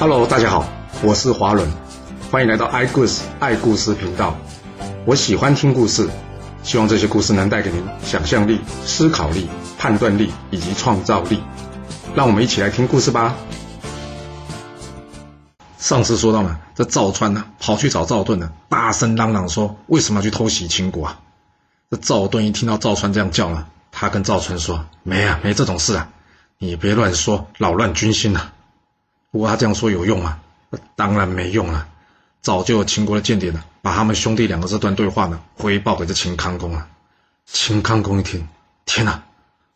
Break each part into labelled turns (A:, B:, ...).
A: Hello，大家好，我是华伦，欢迎来到爱故事爱故事频道。我喜欢听故事，希望这些故事能带给您想象力、思考力、判断力以及创造力。让我们一起来听故事吧。上次说到呢，这赵川呢跑去找赵盾呢，大声嚷嚷说：“为什么要去偷袭秦国啊？”这赵盾一听到赵川这样叫呢，他跟赵川说：“没啊，没这种事啊，你别乱说，扰乱军心啊。”不过他这样说有用吗？当然没用了。早就有秦国的间谍呢，把他们兄弟两个这段对话呢回报给这秦康公了。秦康公一听，天哪，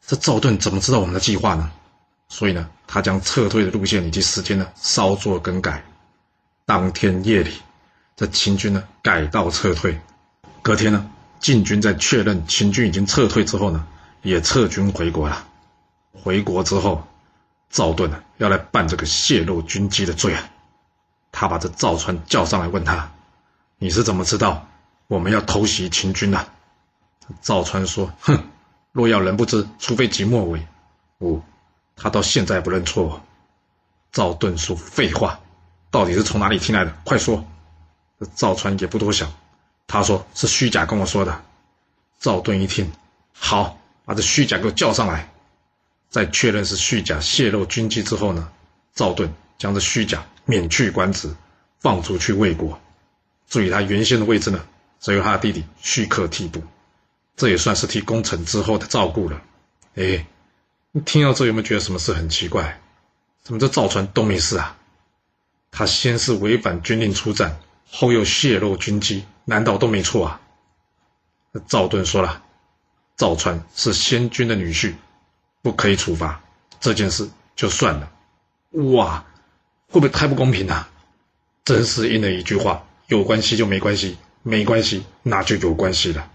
A: 这赵盾怎么知道我们的计划呢？所以呢，他将撤退的路线以及时间呢稍作更改。当天夜里，这秦军呢改道撤退。隔天呢，晋军在确认秦军已经撤退之后呢，也撤军回国了。回国之后，赵盾呢要来办这个泄露军机的罪啊。他把这赵川叫上来，问他：“你是怎么知道我们要偷袭秦军的？”赵川说：“哼，若要人不知，除非己莫为。”哦，他到现在不认错我。赵盾说：“废话。”到底是从哪里听来的？快说！这赵川也不多想，他说是虚假跟我说的。赵盾一听，好，把这虚假给我叫上来。在确认是虚假泄露军机之后呢，赵盾将这虚假免去官职，放出去魏国。注意他原先的位置呢，则由他弟弟虚克替补，这也算是替功臣之后的照顾了。哎，你听到这有没有觉得什么事很奇怪？怎么这赵传都没事啊？他先是违反军令出战，后又泄露军机，难道都没错啊？赵盾说了，赵川是先君的女婿，不可以处罚这件事就算了。哇，会不会太不公平啊？真是应了一句话：有关系就没关系，没关系那就有关系了。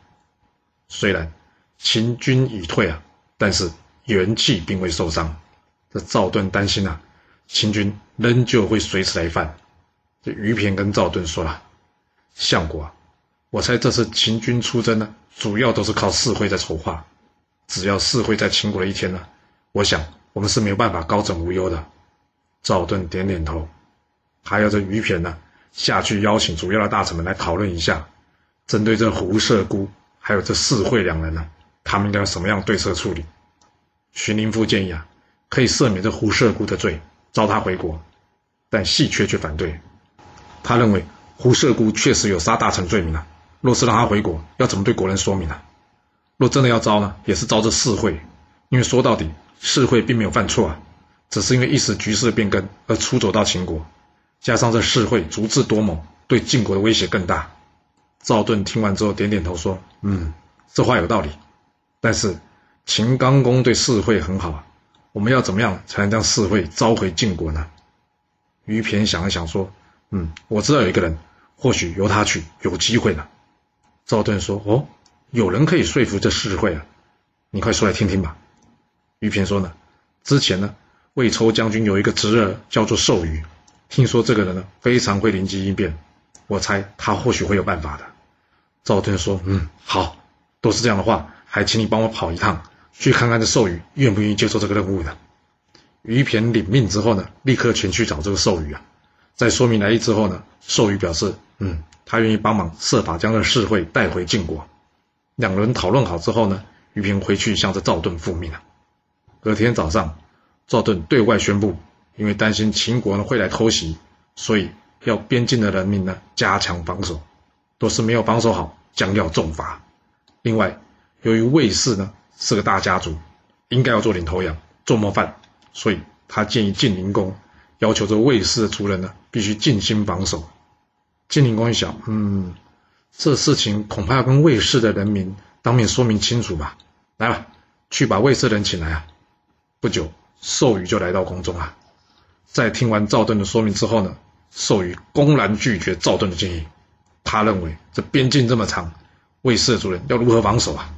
A: 虽然秦军已退啊，但是元气并未受伤。这赵盾担心啊。秦军仍旧会随时来犯。这于骈跟赵盾说了：“相国啊，我猜这次秦军出征呢，主要都是靠四会在筹划。只要四会在秦国的一天呢，我想我们是没有办法高枕无忧的。”赵盾点点头，还有这于骈呢，下去邀请主要的大臣们来讨论一下，针对这胡射孤还有这四会两人呢，他们应该什么样对策处理？荀林父建议啊，可以赦免这胡射孤的罪。召他回国，但戏缺却反对。他认为胡射孤确实有杀大臣罪名啊，若是让他回国，要怎么对国人说明呢？若真的要招呢，也是招这四会，因为说到底，四会并没有犯错啊，只是因为一时局势的变更而出走到秦国，加上这四会足智多谋，对晋国的威胁更大。赵盾听完之后点点头说：“嗯，这话有道理。但是秦刚公对四会很好啊。”我们要怎么样才能将四会召回晋国呢？于骈想了想说：“嗯，我知道有一个人，或许由他去有机会呢。”赵盾说：“哦，有人可以说服这世会啊？你快说来听听吧。”于平说：“呢，之前呢，魏抽将军有一个侄儿叫做寿瑜，听说这个人呢非常会灵机应变，我猜他或许会有办法的。”赵盾说：“嗯，好，都是这样的话，还请你帮我跑一趟。”去看看这寿宇愿不愿意接受这个任务呢？于骈领命之后呢，立刻前去找这个寿宇啊。在说明来意之后呢，寿宇表示，嗯，他愿意帮忙设法将这世会带回晋国。两人讨论好之后呢，于平回去向着赵盾复命了。隔天早上，赵盾对外宣布，因为担心秦国呢会来偷袭，所以要边境的人民呢加强防守，若是没有防守好，将要重罚。另外，由于魏氏呢。是个大家族，应该要做领头羊、做模范，所以他建议晋灵公要求这卫士的族人呢，必须尽心防守。晋灵公一想，嗯，这事情恐怕要跟卫氏的人民当面说明清楚吧。来吧，去把卫氏人请来啊！不久，寿宇就来到宫中啊。在听完赵盾的说明之后呢，寿宇公然拒绝赵盾的建议。他认为这边境这么长，卫氏的族人要如何防守啊？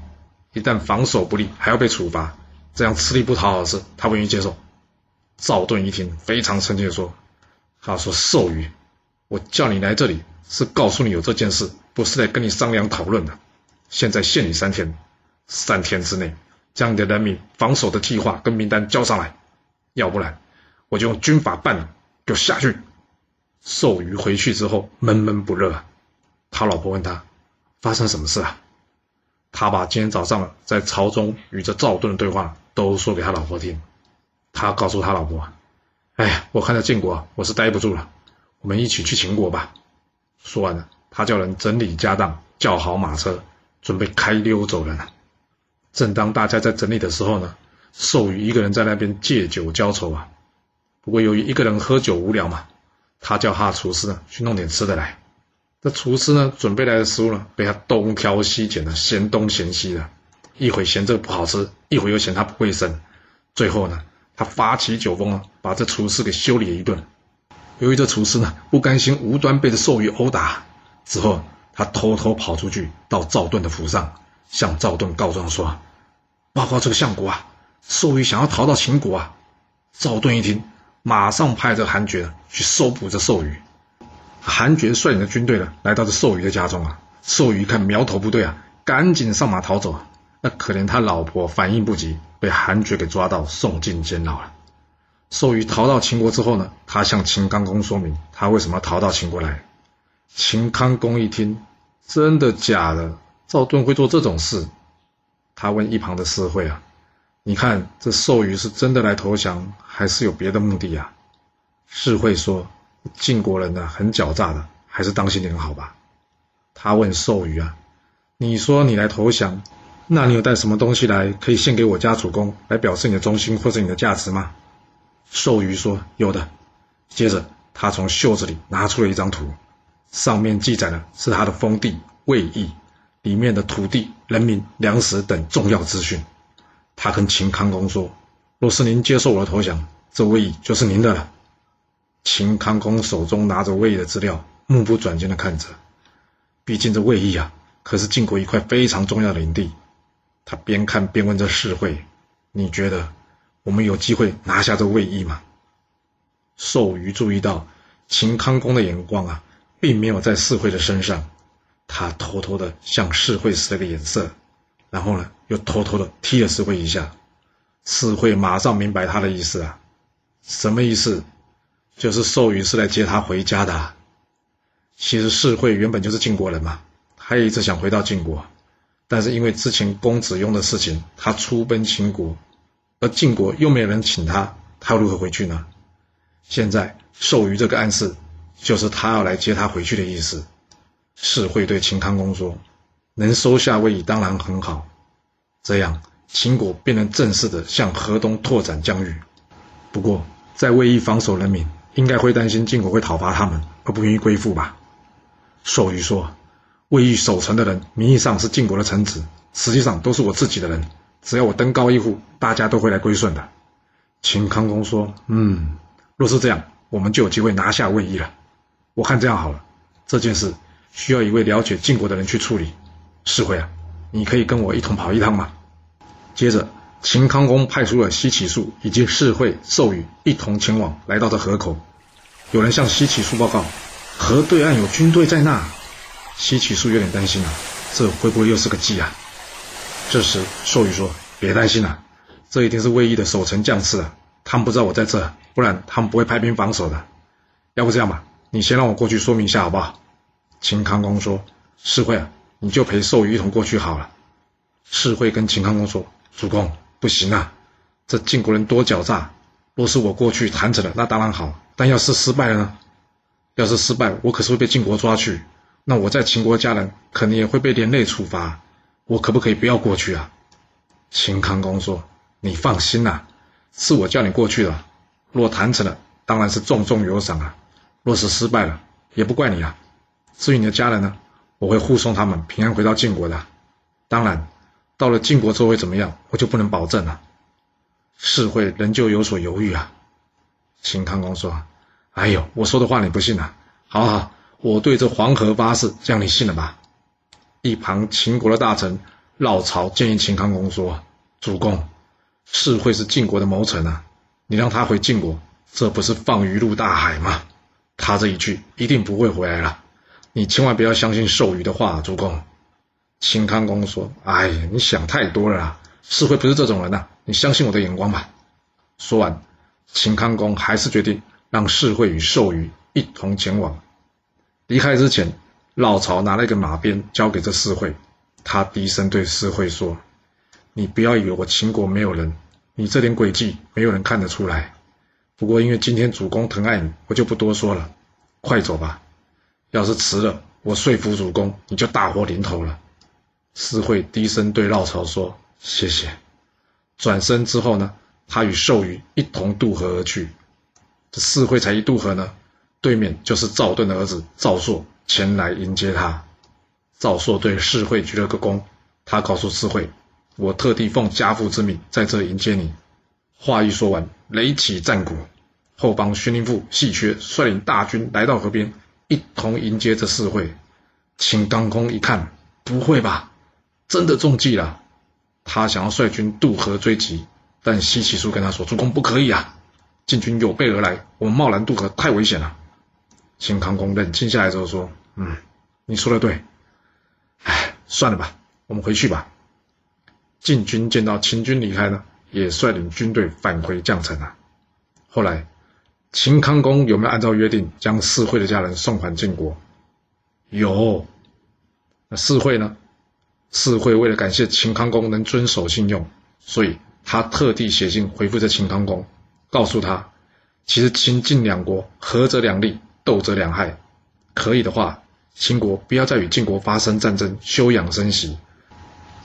A: 一旦防守不利，还要被处罚，这样吃力不讨好的事，他不愿意接受。赵盾一听，非常生气的说：“他说寿宇，我叫你来这里是告诉你有这件事，不是来跟你商量讨论的。现在限你三天，三天之内将你的人民防守的计划跟名单交上来，要不然我就用军法办你，给我下去！”寿瑜回去之后闷闷不乐，他老婆问他：“发生什么事啊？”他把今天早上在朝中与这赵盾的对话都说给他老婆听。他告诉他老婆：“哎呀，我看到晋国，我是待不住了，我们一起去秦国吧。”说完了，他叫人整理家当，叫好马车，准备开溜走人了。正当大家在整理的时候呢，寿宇一个人在那边借酒浇愁啊。不过由于一个人喝酒无聊嘛，他叫他厨师呢去弄点吃的来。这厨师呢准备来的食物呢，被他东挑西拣的，嫌东嫌西的，一会嫌这个不好吃，一会又嫌它不卫生。最后呢，他发起酒疯啊，把这厨师给修理了一顿。由于这厨师呢不甘心无端被这寿宇殴打，之后他偷偷跑出去到赵盾的府上，向赵盾告状说：“报告这个相国啊，寿宇想要逃到秦国啊！”赵盾一听，马上派这韩厥去搜捕这寿宇。韩厥率领的军队呢，来到这寿宇的家中啊。寿宇一看苗头不对啊，赶紧上马逃走。那可怜他老婆反应不及，被韩厥给抓到，送进监牢了。寿宇逃到秦国之后呢，他向秦康公说明他为什么逃到秦国来。秦康公一听，真的假的？赵盾会做这种事？他问一旁的士会啊：“你看这寿宇是真的来投降，还是有别的目的呀？”士会说。晋国人呢，很狡诈的，还是当心点好吧。他问寿瑜啊：“你说你来投降，那你有带什么东西来可以献给我家主公，来表示你的忠心或者你的价值吗？”寿瑜说：“有的。”接着他从袖子里拿出了一张图，上面记载的是他的封地魏邑，里面的土地、人民、粮食等重要资讯。他跟秦康公说：“若是您接受我的投降，这魏邑就是您的了。”秦康公手中拿着魏的资料，目不转睛的看着。毕竟这魏邑啊，可是晋国一块非常重要的领地。他边看边问这士会：“你觉得我们有机会拿下这魏邑吗？”寿瑜注意到秦康公的眼光啊，并没有在士会的身上。他偷偷的向士会使了个眼色，然后呢，又偷偷的踢了士会一下。士会马上明白他的意思啊，什么意思？就是寿宇是来接他回家的。其实世会原本就是晋国人嘛，他一直想回到晋国，但是因为之前公子雍的事情，他出奔秦国，而晋国又没有人请他，他如何回去呢？现在寿宇这个暗示，就是他要来接他回去的意思。是会对秦康公说：“能收下魏夷当然很好，这样秦国便能正式的向河东拓展疆域。不过在魏夷防守人民。”应该会担心晋国会讨伐他们，而不愿意归附吧？寿瑜说：“魏邑守城的人，名义上是晋国的臣子，实际上都是我自己的人。只要我登高一呼，大家都会来归顺的。”秦康公说：“嗯，若是这样，我们就有机会拿下魏邑了。我看这样好了，这件事需要一位了解晋国的人去处理。世会啊，你可以跟我一同跑一趟吗？”接着。秦康公派出了西岐树以及世会授予一同前往，来到这河口。有人向西岐树报告，河对岸有军队在那。西岐树有点担心啊，这会不会又是个计啊？这时寿宇说：“别担心了，这一定是魏义的守城将士啊，他们不知道我在这，不然他们不会派兵防守的。要不这样吧，你先让我过去说明一下好不好？”秦康公说：“士会啊，你就陪寿宇一同过去好了。”士会跟秦康公说：“主公。”不行啊，这晋国人多狡诈。若是我过去谈成了，那当然好。但要是失败了呢？要是失败，我可是会被晋国抓去。那我在秦国家人肯定也会被连累处罚。我可不可以不要过去啊？秦康公说：“你放心呐，是我叫你过去的。若谈成了，当然是重重有赏啊。若是失败了，也不怪你啊。至于你的家人呢，我会护送他们平安回到晋国的。当然。”到了晋国之后会怎么样，我就不能保证了。是会仍旧有所犹豫啊。秦康公说：“哎呦，我说的话你不信啊？好好，我对这黄河发誓，这样你信了吧？”一旁秦国的大臣老曹建议秦康公说：“主公，世会是晋国的谋臣啊，你让他回晋国，这不是放鱼入大海吗？他这一去一定不会回来了。你千万不要相信寿瑜的话，主公。”秦康公说：“哎呀，你想太多了啦！世会不是这种人呐，你相信我的眼光吧。”说完，秦康公还是决定让世会与寿瑜一同前往。离开之前，老曹拿了一个马鞭交给这四会，他低声对四会说：“你不要以为我秦国没有人，你这点诡计没有人看得出来。不过因为今天主公疼爱你，我就不多说了，快走吧。要是迟了，我说服主公，你就大祸临头了。”四会低声对老曹说：“谢谢。”转身之后呢，他与寿瑜一同渡河而去。这四会才一渡河呢，对面就是赵盾的儿子赵朔前来迎接他。赵朔对世会鞠了个躬，他告诉世会：“我特地奉家父之命在这迎接你。”话一说完，擂起战鼓，后方荀林父细缺率领大军来到河边，一同迎接这世会。秦刚公一看，不会吧，真的中计了。他想要率军渡河追击，但西岐叔跟他说：“主公不可以啊，晋军有备而来，我们贸然渡河太危险了。”秦康公冷静下来之后说：“嗯，你说的对。哎，算了吧，我们回去吧。”晋军见到秦军离开呢，也率领军队返回绛城了。后来，秦康公有没有按照约定将四惠的家人送还晋国？有。那四惠呢？四惠为了感谢秦康公能遵守信用，所以他特地写信回复这秦康公，告诉他，其实秦晋两国合则两利，斗则两害，可以的话，秦国不要再与晋国发生战争，休养生息，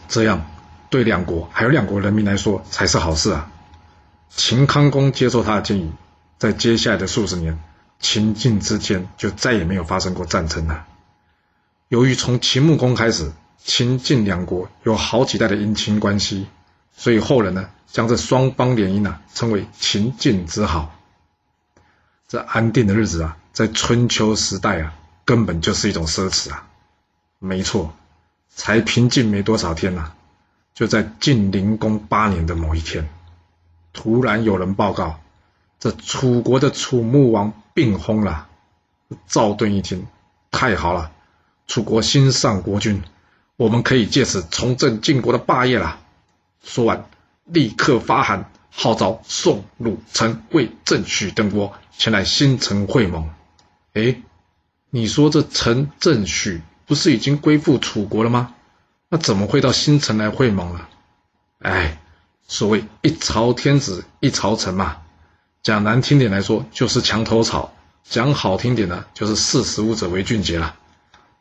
A: 这样对两国还有两国人民来说才是好事啊。秦康公接受他的建议，在接下来的数十年，秦晋之间就再也没有发生过战争了。由于从秦穆公开始。秦晋两国有好几代的姻亲关系，所以后人呢将这双方联姻呢称为秦晋之好。这安定的日子啊，在春秋时代啊，根本就是一种奢侈啊。没错，才平静没多少天呐，就在晋灵公八年的某一天，突然有人报告，这楚国的楚穆王病薨了。赵盾一听，太好了，楚国新上国君。我们可以借此重振晋国的霸业了。说完，立刻发函号召宋、鲁、陈、魏、郑、许等国前来新城会盟。哎，你说这陈、郑、许不是已经归附楚国了吗？那怎么会到新城来会盟了？哎，所谓一朝天子一朝臣嘛，讲难听点来说就是墙头草，讲好听点呢就是识时务者为俊杰了。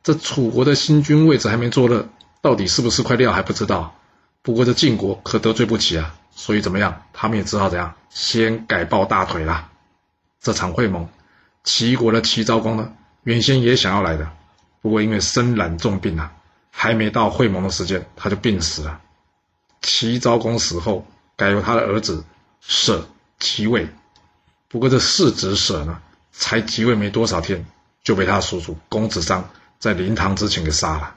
A: 这楚国的新君位置还没坐热，到底是不是块料还不知道。不过这晋国可得罪不起啊，所以怎么样，他们也只好怎样，先改抱大腿啦。这场会盟，齐国的齐昭公呢，原先也想要来的，不过因为身染重病啊，还没到会盟的时间，他就病死了。齐昭公死后，改由他的儿子舍即位。不过这世子舍呢，才即位没多少天，就被他叔叔公子商。在灵堂之前给杀了。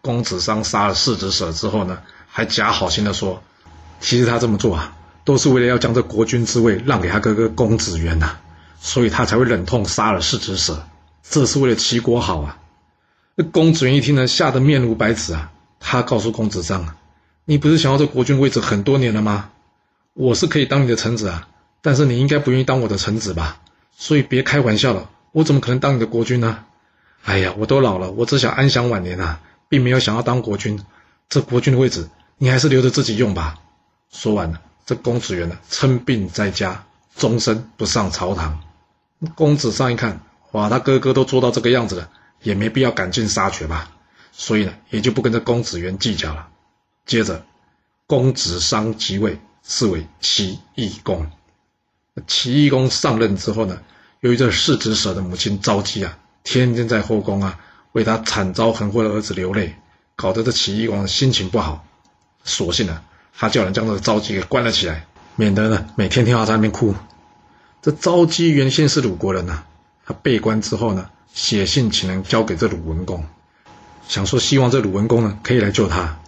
A: 公子商杀了世子舍之后呢，还假好心的说，其实他这么做啊，都是为了要将这国君之位让给他哥哥公子元呐，所以他才会忍痛杀了世子舍，这是为了齐国好啊。那公子元一听呢，吓得面如白纸啊。他告诉公子商啊，你不是想要这国君位置很多年了吗？我是可以当你的臣子啊，但是你应该不愿意当我的臣子吧？所以别开玩笑了，我怎么可能当你的国君呢？哎呀，我都老了，我只想安享晚年啊，并没有想要当国君。这国君的位置，你还是留着自己用吧。说完了，这公子元呢，称病在家，终身不上朝堂。公子上一看，哇，他哥哥都做到这个样子了，也没必要赶尽杀绝吧。所以呢，也就不跟这公子元计较了。接着，公子商即位，是为齐懿公。齐懿公上任之后呢，由于这世子舍的母亲着急啊。天天在后宫啊，为他惨遭横祸的儿子流泪，搞得这齐懿王心情不好。索性呢，他叫人将这个昭姬给关了起来，免得呢每天听到在那边哭。这昭姬原先是鲁国人呐，他被关之后呢，写信请人交给这鲁文公，想说希望这鲁文公呢可以来救他。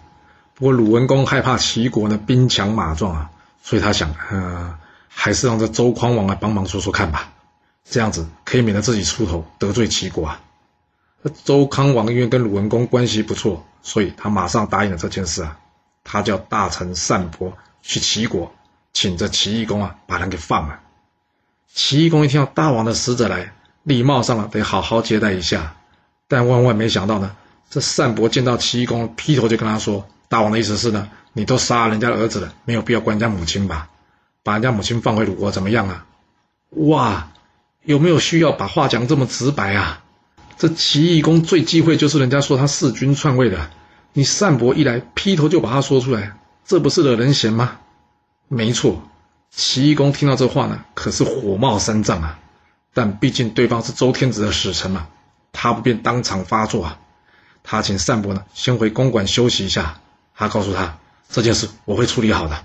A: 不过鲁文公害怕齐国呢兵强马壮啊，所以他想，呃，还是让这周匡王来帮忙说说看吧。这样子可以免得自己出头得罪齐国啊。那周康王因为跟鲁文公关系不错，所以他马上答应了这件事啊。他叫大臣单伯去齐国，请这齐懿公啊把人给放了。齐义公一听到大王的使者来，礼貌上了得好好接待一下。但万万没想到呢，这单伯见到齐义公，劈头就跟他说：“大王的意思是呢，你都杀人家的儿子了，没有必要管人家母亲吧？把人家母亲放回鲁国怎么样啊？”哇，有没有需要把话讲这么直白啊？这齐义公最忌讳就是人家说他弑君篡位的，你单伯一来，劈头就把他说出来，这不是惹人嫌吗？没错。齐义公听到这话呢，可是火冒三丈啊！但毕竟对方是周天子的使臣嘛，他不便当场发作啊。他请单伯呢先回公馆休息一下。他告诉他这件事我会处理好的。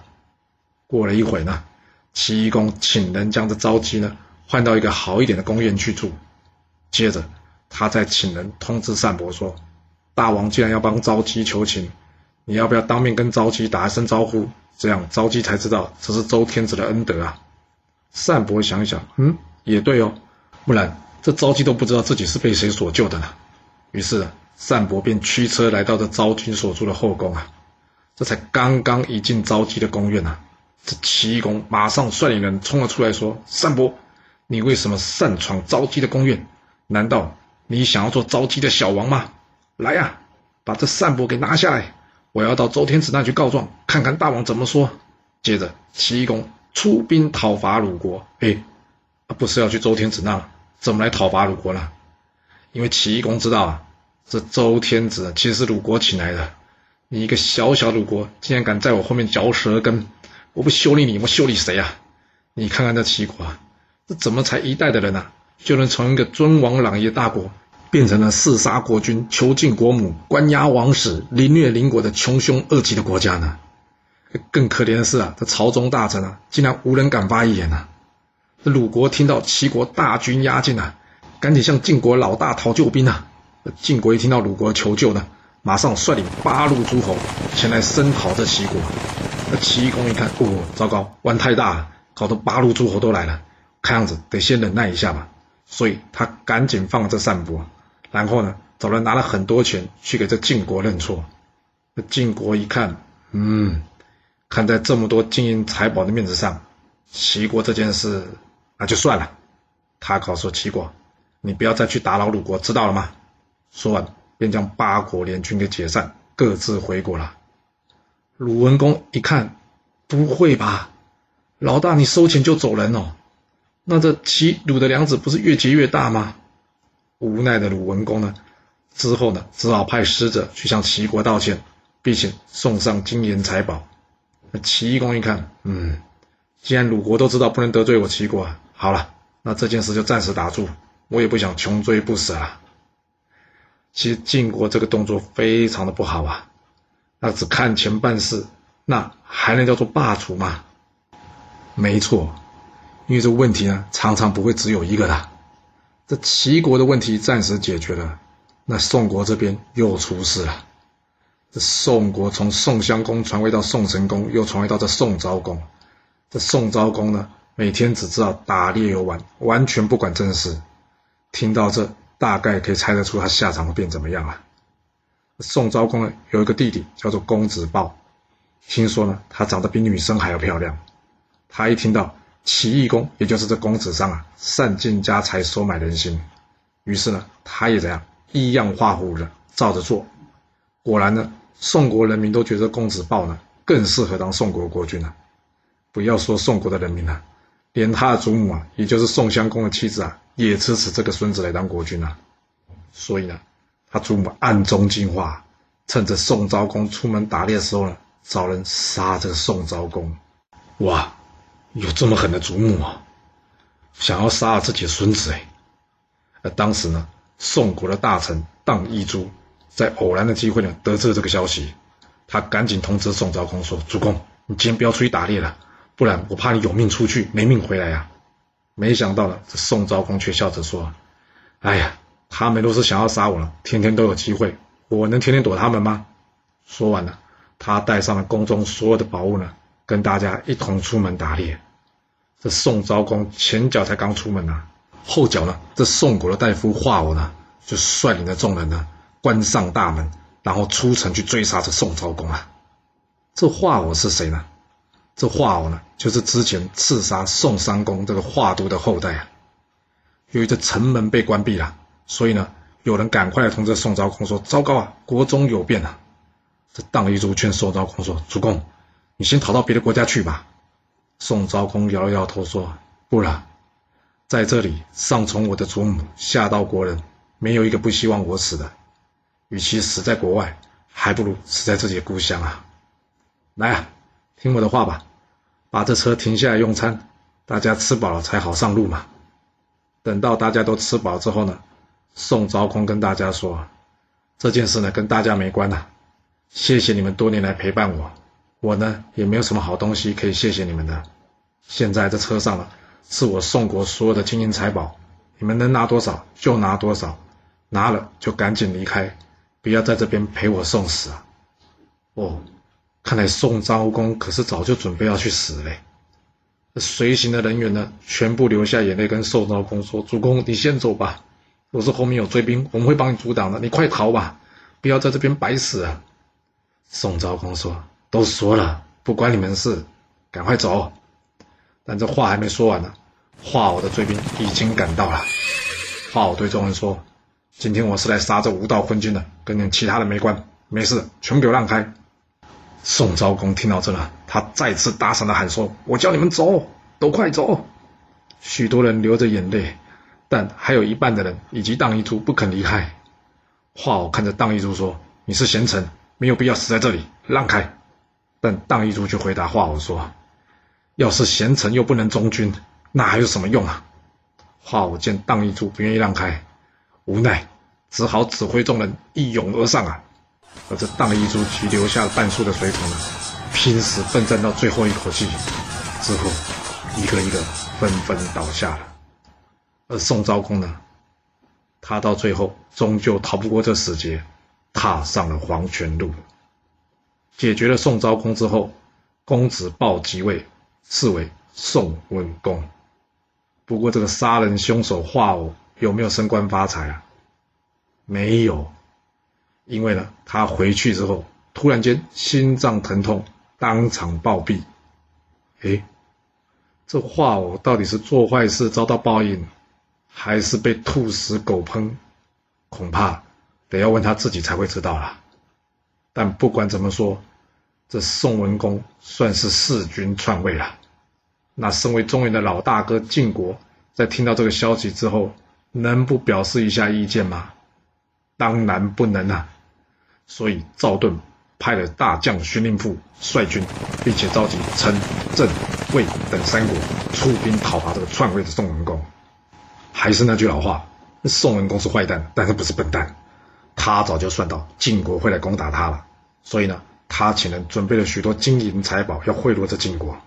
A: 过了一会呢，齐公请人将这昭姬呢换到一个好一点的宫院去住。接着，他再请人通知单伯说：“大王既然要帮昭姬求情，你要不要当面跟昭姬打一声招呼？”这样，昭姬才知道这是周天子的恩德啊。单伯想一想，嗯，也对哦，不然这昭姬都不知道自己是被谁所救的呢。于是，单伯便驱车来到这昭君所住的后宫啊。这才刚刚一进昭姬的宫院呐，这齐公马上率领人冲了出来，说：“单伯，你为什么擅闯昭姬的宫院？难道你想要做昭姬的小王吗？来呀，把这单伯给拿下来！”我要到周天子那去告状，看看大王怎么说。接着，齐公出兵讨伐鲁国。哎，不是要去周天子那，怎么来讨伐鲁国呢？因为齐公知道啊，这周天子其实是鲁国请来的。你一个小小鲁国，竟然敢在我后面嚼舌根，我不修理你，我修理谁啊？你看看这齐国啊，这怎么才一代的人呐，就能从一个尊王攘夷的大国？变成了弑杀国君、囚禁国母、关押王室、凌虐邻国的穷凶恶极的国家呢？更可怜的是啊，这朝中大臣啊，竟然无人敢发一言呐！这鲁国听到齐国大军压境啊，赶紧向晋国老大讨救兵啊！晋国一听到鲁国求救呢，马上率领八路诸侯前来声讨这齐国。那齐公一看，哦，糟糕，玩太大了，搞得八路诸侯都来了，看样子得先忍耐一下吧。所以他赶紧放了这单伯。然后呢，找人拿了很多钱去给这晋国认错。那晋国一看，嗯，看在这么多金银财宝的面子上，齐国这件事那就算了。他告诉齐国：“你不要再去打扰鲁国，知道了吗？”说完，便将八国联军给解散，各自回国了。鲁文公一看，不会吧，老大你收钱就走人哦？那这齐鲁的梁子不是越结越大吗？无奈的鲁文公呢，之后呢，只好派使者去向齐国道歉，并且送上金银财宝。那齐公一看，嗯，既然鲁国都知道不能得罪我齐国啊，好了，那这件事就暂时打住，我也不想穷追不舍啊。其实晋国这个动作非常的不好啊，那只看钱办事，那还能叫做霸主吗？没错，因为这个问题呢，常常不会只有一个的。这齐国的问题暂时解决了，那宋国这边又出事了。这宋国从宋襄公传位到宋成公，又传位到这宋昭公。这宋昭公呢，每天只知道打猎游玩，完全不管政事。听到这，大概可以猜得出他下场会变怎么样了。宋昭公呢，有一个弟弟叫做公子豹，听说呢，他长得比女生还要漂亮。他一听到。齐义公，也就是这公子商啊，散尽家财，收买人心。于是呢，他也怎样，依样画虎的照着做。果然呢，宋国人民都觉得公子豹呢更适合当宋国国君了。不要说宋国的人民了，连他的祖母啊，也就是宋襄公的妻子啊，也支持这个孙子来当国君啊。所以呢，他祖母暗中计划，趁着宋昭公出门打猎的时候呢，找人杀这个宋昭公。哇！有这么狠的祖母啊，想要杀了自己的孙子哎！而当时呢，宋国的大臣荡一珠在偶然的机会呢，得知了这个消息，他赶紧通知宋昭公说：“主公，你今天不要出去打猎了，不然我怕你有命出去，没命回来呀！”没想到呢，这宋昭公却笑着说：“哎呀，他们都是想要杀我了，天天都有机会，我能天天躲他们吗？”说完了，他带上了宫中所有的宝物呢。跟大家一同出门打猎，这宋昭公前脚才刚出门呐，后脚呢，这宋国的大夫华偶呢，就率领着众人呢，关上大门，然后出城去追杀这宋昭公啊。这华偶是谁呢？这华偶呢，就是之前刺杀宋襄公这个华都的后代啊。由于这城门被关闭了，所以呢，有人赶快来通知宋昭公说：“糟糕啊，国中有变啊！”这荡一族劝宋昭公说：“主公，你先逃到别的国家去吧。”宋昭公摇了摇头说：“不了，在这里上从我的祖母，下到国人，没有一个不希望我死的。与其死在国外，还不如死在自己的故乡啊！来啊，听我的话吧，把这车停下来用餐，大家吃饱了才好上路嘛。”等到大家都吃饱之后呢，宋昭公跟大家说：“这件事呢跟大家没关呐，谢谢你们多年来陪伴我，我呢也没有什么好东西可以谢谢你们的。现在这车上呢是我宋国所有的金银财宝，你们能拿多少就拿多少，拿了就赶紧离开，不要在这边陪我送死啊！”哦，看来宋昭公可是早就准备要去死嘞。随行的人员呢，全部流下眼泪，跟宋昭公说：“主公，你先走吧，若是后面有追兵，我们会帮你阻挡的。你快逃吧，不要在这边白死啊！”宋昭公说：“都说了，不关你们事，赶快走。”但这话还没说完呢，华偶的追兵已经赶到了。华偶对众人说：“今天我是来杀这无道昏君的，跟你们其他的没关，没事，全给我让开。”宋昭公听到这了，他再次大声的喊说：“我叫你们走，都快走！”许多人流着眼泪，但还有一半的人以及荡一珠不肯离开。华偶看着荡一珠说：“你是贤臣，没有必要死在这里，让开。”但荡一珠却回答华偶说：“要是贤臣又不能忠君，那还有什么用啊？”华偶见荡一珠不愿意让开，无奈只好指挥众人一拥而上啊！而这荡一株只留下了半数的水桶呢，拼死奋战到最后一口气，之后一个一个纷纷倒下了。而宋昭公呢，他到最后终究逃不过这死劫，踏上了黄泉路。解决了宋昭公之后，公子豹即位，是为宋文公。不过这个杀人凶手华偶有没有升官发财啊？没有。因为呢，他回去之后，突然间心脏疼痛，当场暴毙。哎，这话我到底是做坏事遭到报应，还是被兔死狗烹？恐怕得要问他自己才会知道了。但不管怎么说，这宋文公算是弑君篡位了。那身为中原的老大哥晋国，在听到这个消息之后，能不表示一下意见吗？当然不能啊！所以赵盾派了大将荀林父率军，并且召集陈、郑、魏等三国出兵讨伐这个篡位的宋文公。还是那句老话，宋文公是坏蛋，但是不是笨蛋。他早就算到晋国会来攻打他了，所以呢，他请人准备了许多金银财宝要贿赂这晋国。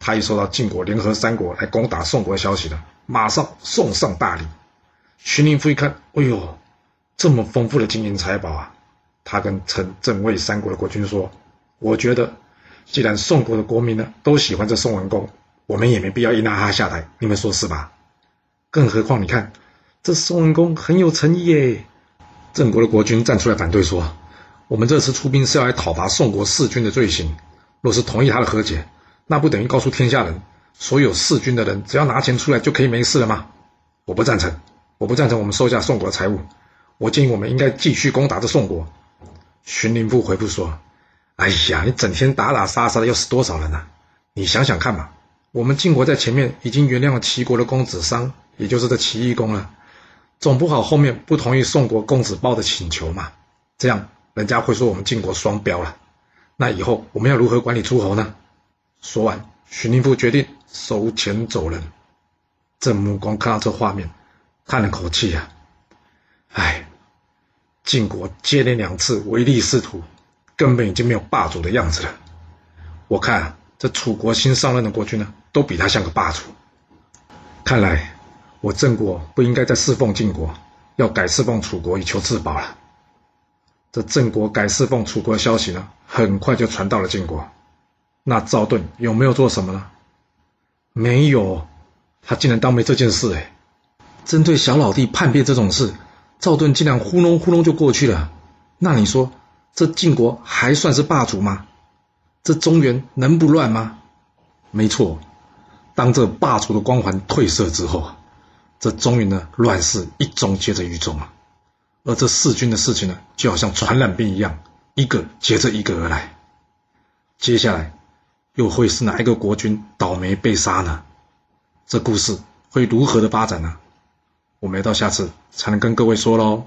A: 他一收到晋国联合三国来攻打宋国的消息呢，马上送上大礼。荀林父一看，哎呦！这么丰富的金银财宝啊！他跟陈、郑、魏三国的国君说：“我觉得，既然宋国的国民呢都喜欢这宋文公，我们也没必要硬拉他下台。你们说是吧？更何况你看，这宋文公很有诚意耶。”郑国的国君站出来反对说：“我们这次出兵是要来讨伐宋国弑君的罪行。若是同意他的和解，那不等于告诉天下人，所有弑君的人只要拿钱出来就可以没事了吗？我不赞成，我不赞成我们收下宋国的财物。”我建议我们应该继续攻打这宋国。荀林父回复说：“哎呀，你整天打打杀杀的，要死多少人呢？你想想看嘛，我们晋国在前面已经原谅了齐国的公子商，也就是这齐懿公了，总不好后面不同意宋国公子豹的请求嘛？这样人家会说我们晋国双标了。那以后我们要如何管理诸侯呢？”说完，荀林父决定收钱走人。郑穆公看到这画面，叹了口气呀。唉，晋国接连两次唯利是图，根本已经没有霸主的样子了。我看这楚国新上任的国君呢，都比他像个霸主。看来我郑国不应该再侍奉晋国，要改侍奉楚国以求自保了。这郑国改侍奉楚国的消息呢，很快就传到了晋国。那赵盾有没有做什么呢？没有，他竟然当没这件事。哎，针对小老弟叛变这种事。赵盾竟然呼隆呼隆就过去了，那你说这晋国还算是霸主吗？这中原能不乱吗？没错，当这霸主的光环褪色之后，这终于呢乱世一宗接着一宗啊，而这弑君的事情呢，就好像传染病一样，一个接着一个而来。接下来又会是哪一个国君倒霉被杀呢？这故事会如何的发展呢？我们要到下次才能跟各位说喽。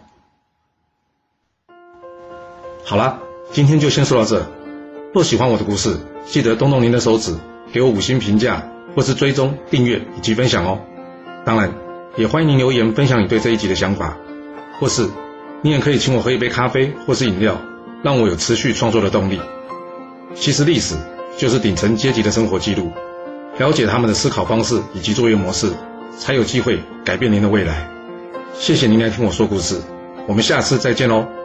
A: 好了，今天就先说到这。若喜欢我的故事，记得动动您的手指，给我五星评价，或是追踪、订阅以及分享哦。当然，也欢迎您留言分享你对这一集的想法，或是你也可以请我喝一杯咖啡或是饮料，让我有持续创作的动力。其实历史就是顶层阶级的生活记录，了解他们的思考方式以及作业模式，才有机会改变您的未来。谢谢您来听我说故事，我们下次再见喽。